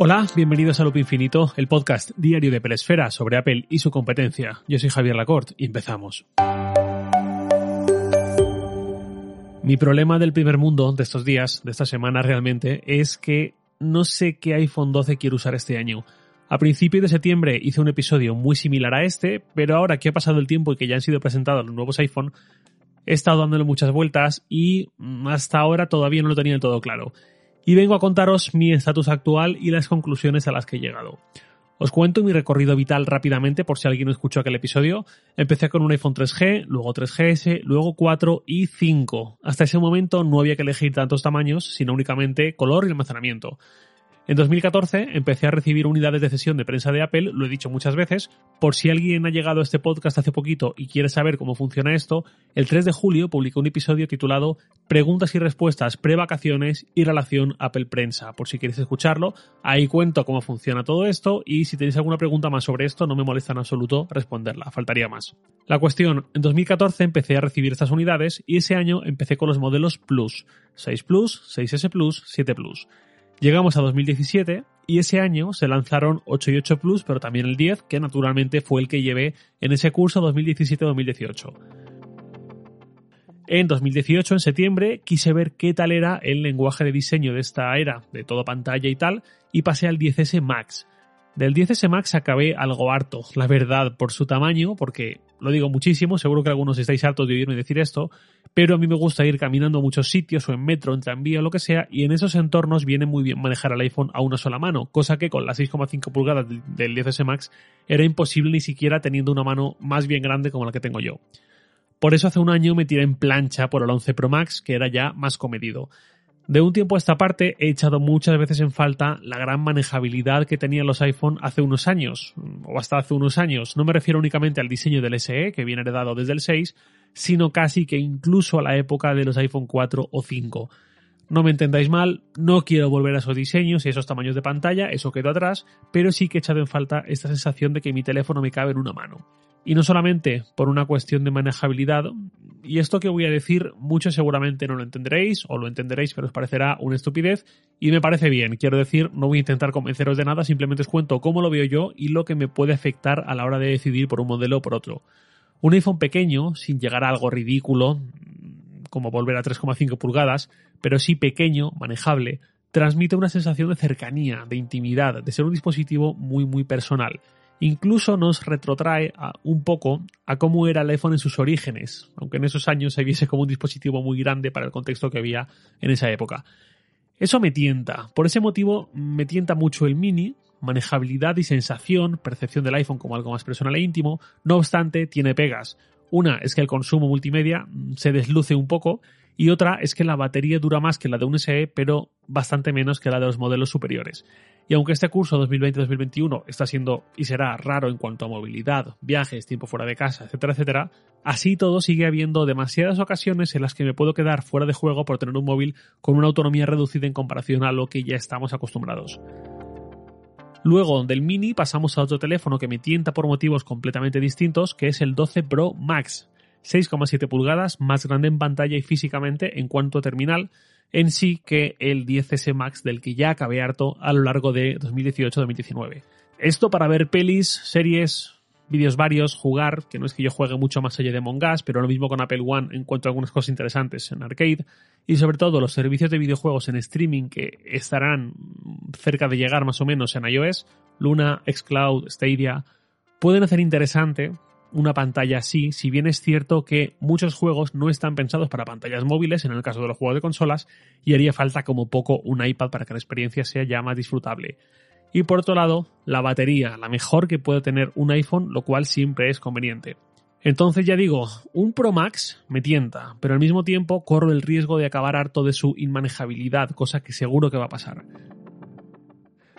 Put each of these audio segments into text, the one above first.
Hola, bienvenidos a Loop Infinito, el podcast diario de Pelesfera sobre Apple y su competencia. Yo soy Javier Lacorte y empezamos. Mi problema del primer mundo de estos días, de esta semana realmente, es que no sé qué iPhone 12 quiero usar este año. A principios de septiembre hice un episodio muy similar a este, pero ahora que ha pasado el tiempo y que ya han sido presentados los nuevos iPhone, he estado dándole muchas vueltas y hasta ahora todavía no lo tenía todo claro y vengo a contaros mi estatus actual y las conclusiones a las que he llegado. Os cuento mi recorrido vital rápidamente por si alguien no escuchó aquel episodio. Empecé con un iPhone 3G, luego 3GS, luego 4 y 5. Hasta ese momento no había que elegir tantos tamaños, sino únicamente color y almacenamiento. En 2014 empecé a recibir unidades de cesión de prensa de Apple, lo he dicho muchas veces, por si alguien ha llegado a este podcast hace poquito y quiere saber cómo funciona esto, el 3 de julio publiqué un episodio titulado Preguntas y respuestas pre-vacaciones y relación Apple Prensa, por si quieres escucharlo, ahí cuento cómo funciona todo esto y si tenéis alguna pregunta más sobre esto no me molesta en absoluto responderla, faltaría más. La cuestión, en 2014 empecé a recibir estas unidades y ese año empecé con los modelos Plus, 6 Plus, 6S Plus, 7 Plus. Llegamos a 2017 y ese año se lanzaron 8 y 8 Plus, pero también el 10, que naturalmente fue el que llevé en ese curso 2017-2018. En 2018, en septiembre, quise ver qué tal era el lenguaje de diseño de esta era, de todo pantalla y tal, y pasé al 10S Max. Del 10S Max acabé algo harto, la verdad, por su tamaño, porque lo digo muchísimo, seguro que algunos estáis hartos de oírme decir esto, pero a mí me gusta ir caminando a muchos sitios o en metro, en tranvía o lo que sea, y en esos entornos viene muy bien manejar el iPhone a una sola mano, cosa que con las 6,5 pulgadas del 10S Max era imposible ni siquiera teniendo una mano más bien grande como la que tengo yo. Por eso hace un año me tiré en plancha por el 11 Pro Max, que era ya más comedido. De un tiempo a esta parte he echado muchas veces en falta la gran manejabilidad que tenían los iPhone hace unos años, o hasta hace unos años. No me refiero únicamente al diseño del SE, que viene heredado desde el 6, sino casi que incluso a la época de los iPhone 4 o 5. No me entendáis mal, no quiero volver a esos diseños y esos tamaños de pantalla, eso quedó atrás, pero sí que he echado en falta esta sensación de que mi teléfono me cabe en una mano. Y no solamente por una cuestión de manejabilidad, y esto que voy a decir muchos seguramente no lo entenderéis o lo entenderéis pero os parecerá una estupidez y me parece bien, quiero decir, no voy a intentar convenceros de nada, simplemente os cuento cómo lo veo yo y lo que me puede afectar a la hora de decidir por un modelo o por otro. Un iPhone pequeño, sin llegar a algo ridículo, como volver a 3,5 pulgadas, pero sí pequeño, manejable, transmite una sensación de cercanía, de intimidad, de ser un dispositivo muy muy personal incluso nos retrotrae un poco a cómo era el iPhone en sus orígenes, aunque en esos años se viese como un dispositivo muy grande para el contexto que había en esa época. Eso me tienta, por ese motivo me tienta mucho el mini, manejabilidad y sensación, percepción del iPhone como algo más personal e íntimo, no obstante tiene pegas. Una es que el consumo multimedia se desluce un poco y otra es que la batería dura más que la de un SE pero bastante menos que la de los modelos superiores. Y aunque este curso 2020-2021 está siendo y será raro en cuanto a movilidad, viajes, tiempo fuera de casa, etcétera, etcétera, así todo sigue habiendo demasiadas ocasiones en las que me puedo quedar fuera de juego por tener un móvil con una autonomía reducida en comparación a lo que ya estamos acostumbrados. Luego del mini pasamos a otro teléfono que me tienta por motivos completamente distintos, que es el 12 Pro Max. 6,7 pulgadas, más grande en pantalla y físicamente en cuanto a terminal, en sí que el 10S Max del que ya acabé harto a lo largo de 2018-2019. Esto para ver pelis, series, vídeos varios, jugar, que no es que yo juegue mucho más allá de Mongas, pero lo mismo con Apple One encuentro algunas cosas interesantes en arcade y sobre todo los servicios de videojuegos en streaming que estarán cerca de llegar más o menos en iOS, Luna, Xcloud, Stadia, pueden hacer interesante una pantalla así, si bien es cierto que muchos juegos no están pensados para pantallas móviles, en el caso de los juegos de consolas, y haría falta como poco un iPad para que la experiencia sea ya más disfrutable. Y por otro lado, la batería, la mejor que puede tener un iPhone, lo cual siempre es conveniente. Entonces ya digo, un Pro Max me tienta, pero al mismo tiempo corro el riesgo de acabar harto de su inmanejabilidad, cosa que seguro que va a pasar.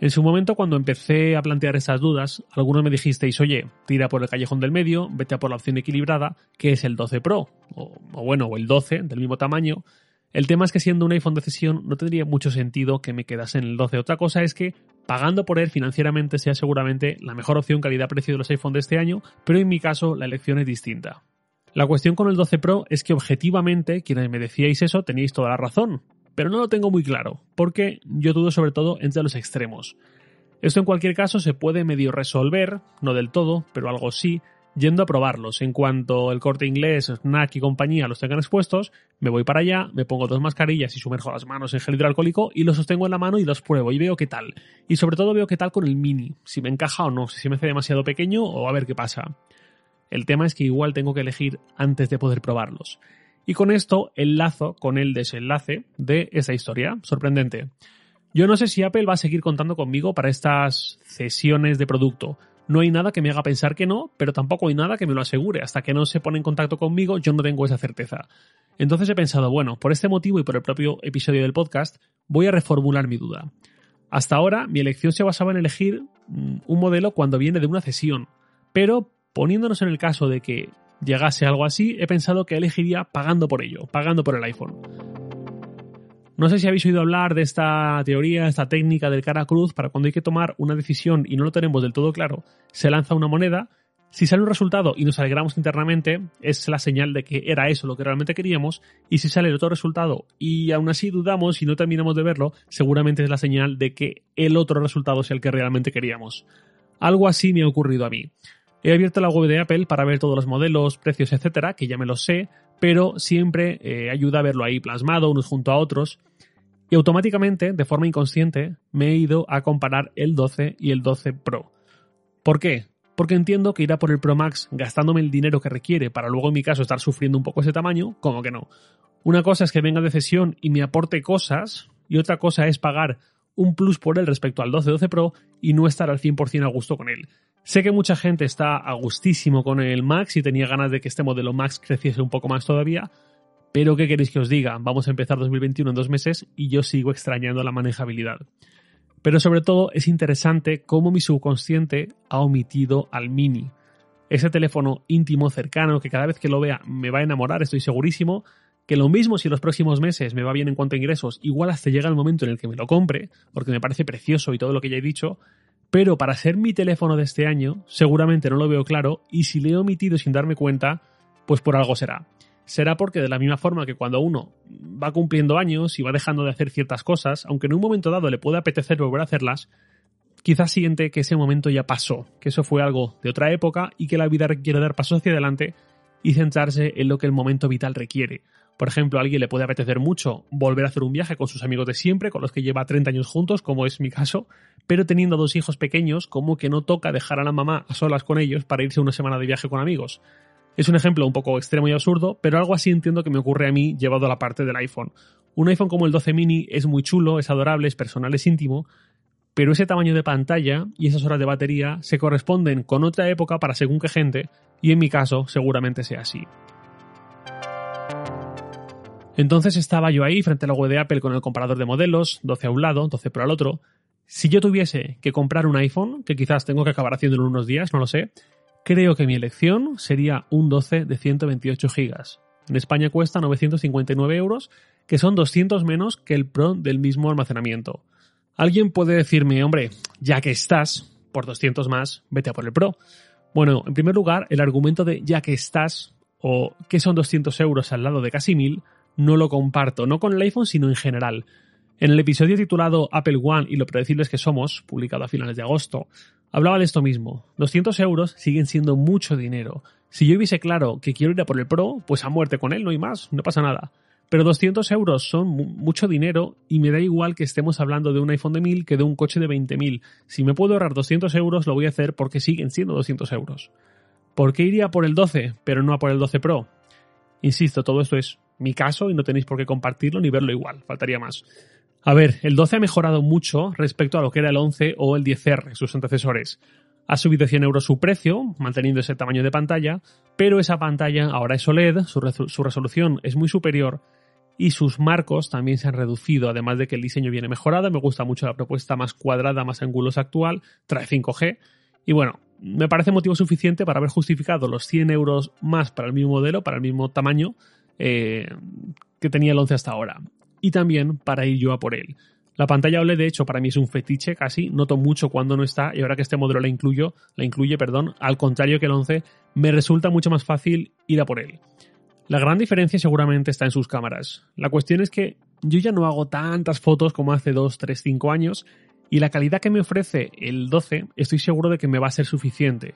En su momento, cuando empecé a plantear estas dudas, algunos me dijisteis, oye, tira por el callejón del medio, vete a por la opción equilibrada, que es el 12 Pro, o, bueno, o el 12, del mismo tamaño. El tema es que siendo un iPhone de cesión no tendría mucho sentido que me quedase en el 12. Otra cosa es que pagando por él financieramente sea seguramente la mejor opción calidad-precio de los iPhone de este año, pero en mi caso la elección es distinta. La cuestión con el 12 Pro es que objetivamente, quienes me decíais eso, teníais toda la razón pero no lo tengo muy claro, porque yo dudo sobre todo entre los extremos. Esto en cualquier caso se puede medio resolver, no del todo, pero algo sí, yendo a probarlos. En cuanto el corte inglés, Snack y compañía los tengan expuestos, me voy para allá, me pongo dos mascarillas y sumerjo las manos en gel hidroalcohólico y los sostengo en la mano y los pruebo y veo qué tal. Y sobre todo veo qué tal con el mini, si me encaja o no, si se me hace demasiado pequeño o a ver qué pasa. El tema es que igual tengo que elegir antes de poder probarlos. Y con esto enlazo con el desenlace de esa historia. Sorprendente. Yo no sé si Apple va a seguir contando conmigo para estas cesiones de producto. No hay nada que me haga pensar que no, pero tampoco hay nada que me lo asegure. Hasta que no se pone en contacto conmigo, yo no tengo esa certeza. Entonces he pensado, bueno, por este motivo y por el propio episodio del podcast, voy a reformular mi duda. Hasta ahora, mi elección se basaba en elegir mm, un modelo cuando viene de una cesión, pero poniéndonos en el caso de que llegase algo así, he pensado que elegiría pagando por ello, pagando por el iPhone. No sé si habéis oído hablar de esta teoría, esta técnica del cara cruz para cuando hay que tomar una decisión y no lo tenemos del todo claro, se lanza una moneda, si sale un resultado y nos alegramos internamente, es la señal de que era eso lo que realmente queríamos, y si sale el otro resultado y aún así dudamos y no terminamos de verlo, seguramente es la señal de que el otro resultado es el que realmente queríamos. Algo así me ha ocurrido a mí. He abierto la web de Apple para ver todos los modelos, precios, etcétera, que ya me los sé, pero siempre eh, ayuda a verlo ahí plasmado unos junto a otros. Y automáticamente, de forma inconsciente, me he ido a comparar el 12 y el 12 Pro. ¿Por qué? Porque entiendo que ir a por el Pro Max gastándome el dinero que requiere para luego en mi caso estar sufriendo un poco ese tamaño, como que no. Una cosa es que venga de cesión y me aporte cosas, y otra cosa es pagar un plus por él respecto al 12-12 Pro y no estar al 100% a gusto con él. Sé que mucha gente está a gustísimo con el Max y tenía ganas de que este modelo Max creciese un poco más todavía, pero ¿qué queréis que os diga? Vamos a empezar 2021 en dos meses y yo sigo extrañando la manejabilidad. Pero sobre todo es interesante cómo mi subconsciente ha omitido al Mini. Ese teléfono íntimo, cercano, que cada vez que lo vea me va a enamorar, estoy segurísimo, que lo mismo si los próximos meses me va bien en cuanto a ingresos, igual hasta llega el momento en el que me lo compre, porque me parece precioso y todo lo que ya he dicho, pero para ser mi teléfono de este año, seguramente no lo veo claro y si le he omitido sin darme cuenta, pues por algo será. Será porque de la misma forma que cuando uno va cumpliendo años y va dejando de hacer ciertas cosas, aunque en un momento dado le puede apetecer volver a hacerlas, quizás siente que ese momento ya pasó, que eso fue algo de otra época y que la vida requiere dar pasos hacia adelante y centrarse en lo que el momento vital requiere. Por ejemplo, a alguien le puede apetecer mucho volver a hacer un viaje con sus amigos de siempre, con los que lleva 30 años juntos, como es mi caso, pero teniendo dos hijos pequeños, como que no toca dejar a la mamá a solas con ellos para irse una semana de viaje con amigos. Es un ejemplo un poco extremo y absurdo, pero algo así entiendo que me ocurre a mí llevado a la parte del iPhone. Un iPhone como el 12 mini es muy chulo, es adorable, es personal, es íntimo, pero ese tamaño de pantalla y esas horas de batería se corresponden con otra época para según qué gente, y en mi caso seguramente sea así. Entonces estaba yo ahí frente a la web de Apple con el comparador de modelos, 12 a un lado, 12 Pro al otro. Si yo tuviese que comprar un iPhone, que quizás tengo que acabar haciéndolo en unos días, no lo sé, creo que mi elección sería un 12 de 128 GB. En España cuesta 959 euros, que son 200 menos que el Pro del mismo almacenamiento. Alguien puede decirme, hombre, ya que estás, por 200 más, vete a por el Pro. Bueno, en primer lugar, el argumento de ya que estás, o que son 200 euros al lado de casi 1000, no lo comparto, no con el iPhone, sino en general. En el episodio titulado Apple One y lo predecibles que somos, publicado a finales de agosto, hablaba de esto mismo. 200 euros siguen siendo mucho dinero. Si yo hubiese claro que quiero ir a por el Pro, pues a muerte con él, no hay más, no pasa nada. Pero 200 euros son mucho dinero y me da igual que estemos hablando de un iPhone de 1000 que de un coche de 20.000. Si me puedo ahorrar 200 euros, lo voy a hacer porque siguen siendo 200 euros. ¿Por qué iría por el 12, pero no a por el 12 Pro? Insisto, todo esto es mi caso y no tenéis por qué compartirlo ni verlo igual, faltaría más. A ver, el 12 ha mejorado mucho respecto a lo que era el 11 o el 10R, sus antecesores. Ha subido 100 euros su precio, manteniendo ese tamaño de pantalla, pero esa pantalla ahora es OLED, su, su resolución es muy superior y sus marcos también se han reducido, además de que el diseño viene mejorado, me gusta mucho la propuesta más cuadrada, más angulosa actual, trae 5G y bueno, me parece motivo suficiente para haber justificado los 100 euros más para el mismo modelo, para el mismo tamaño eh, que tenía el 11 hasta ahora. Y también para ir yo a por él. La pantalla OLED, de hecho, para mí es un fetiche casi, noto mucho cuando no está, y ahora que este modelo la incluyo, la incluye, perdón, al contrario que el 11, me resulta mucho más fácil ir a por él. La gran diferencia seguramente está en sus cámaras. La cuestión es que yo ya no hago tantas fotos como hace 2, 3, 5 años, y la calidad que me ofrece el 12 estoy seguro de que me va a ser suficiente.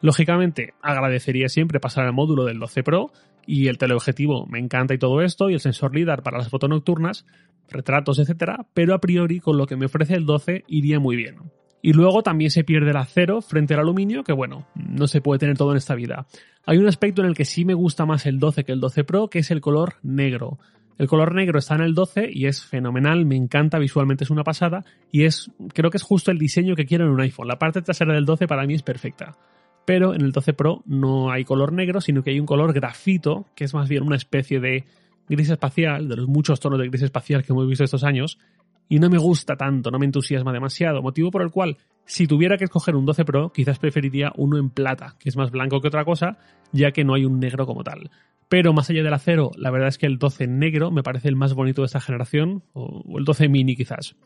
Lógicamente, agradecería siempre pasar al módulo del 12 Pro y el teleobjetivo me encanta y todo esto y el sensor LIDAR para las fotos nocturnas, retratos, etcétera, pero a priori con lo que me ofrece el 12 iría muy bien. Y luego también se pierde el acero frente al aluminio, que bueno, no se puede tener todo en esta vida. Hay un aspecto en el que sí me gusta más el 12 que el 12 Pro, que es el color negro. El color negro está en el 12 y es fenomenal, me encanta, visualmente es una pasada y es, creo que es justo el diseño que quiero en un iPhone. La parte trasera del 12 para mí es perfecta. Pero en el 12 Pro no hay color negro, sino que hay un color grafito, que es más bien una especie de gris espacial, de los muchos tonos de gris espacial que hemos visto estos años, y no me gusta tanto, no me entusiasma demasiado, motivo por el cual, si tuviera que escoger un 12 Pro, quizás preferiría uno en plata, que es más blanco que otra cosa, ya que no hay un negro como tal. Pero más allá del acero, la verdad es que el 12 negro me parece el más bonito de esta generación, o el 12 mini quizás.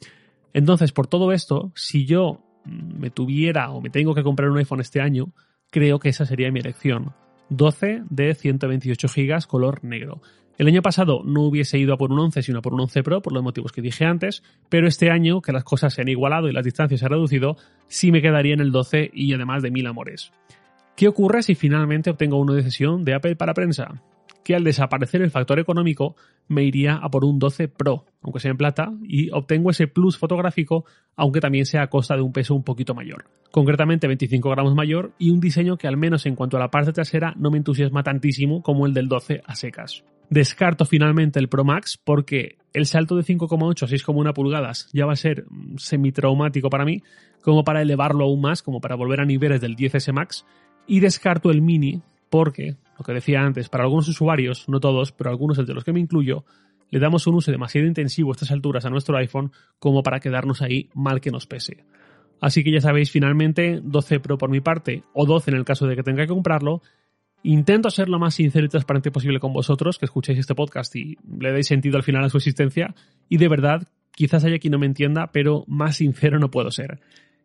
Entonces, por todo esto, si yo me tuviera o me tengo que comprar un iPhone este año, creo que esa sería mi elección. 12 de 128 GB color negro. El año pasado no hubiese ido a por un 11 sino por un 11 Pro por los motivos que dije antes, pero este año que las cosas se han igualado y las distancias se han reducido, sí me quedaría en el 12 y además de mil amores. ¿Qué ocurre si finalmente obtengo una decisión de Apple para prensa? Que al desaparecer el factor económico me iría a por un 12 Pro, aunque sea en plata, y obtengo ese plus fotográfico, aunque también sea a costa de un peso un poquito mayor. Concretamente 25 gramos mayor y un diseño que al menos en cuanto a la parte trasera no me entusiasma tantísimo como el del 12 a secas. Descarto finalmente el Pro Max porque el salto de 5,8 a 6,1 pulgadas ya va a ser semi-traumático para mí, como para elevarlo aún más, como para volver a niveles del 10S Max. Y descarto el Mini porque, lo que decía antes, para algunos usuarios, no todos, pero algunos de los que me incluyo, le damos un uso demasiado intensivo a estas alturas a nuestro iPhone como para quedarnos ahí mal que nos pese. Así que ya sabéis, finalmente 12 Pro por mi parte, o 12 en el caso de que tenga que comprarlo, Intento ser lo más sincero y transparente posible con vosotros, que escuchéis este podcast y le deis sentido al final a su existencia. Y de verdad, quizás haya quien no me entienda, pero más sincero no puedo ser.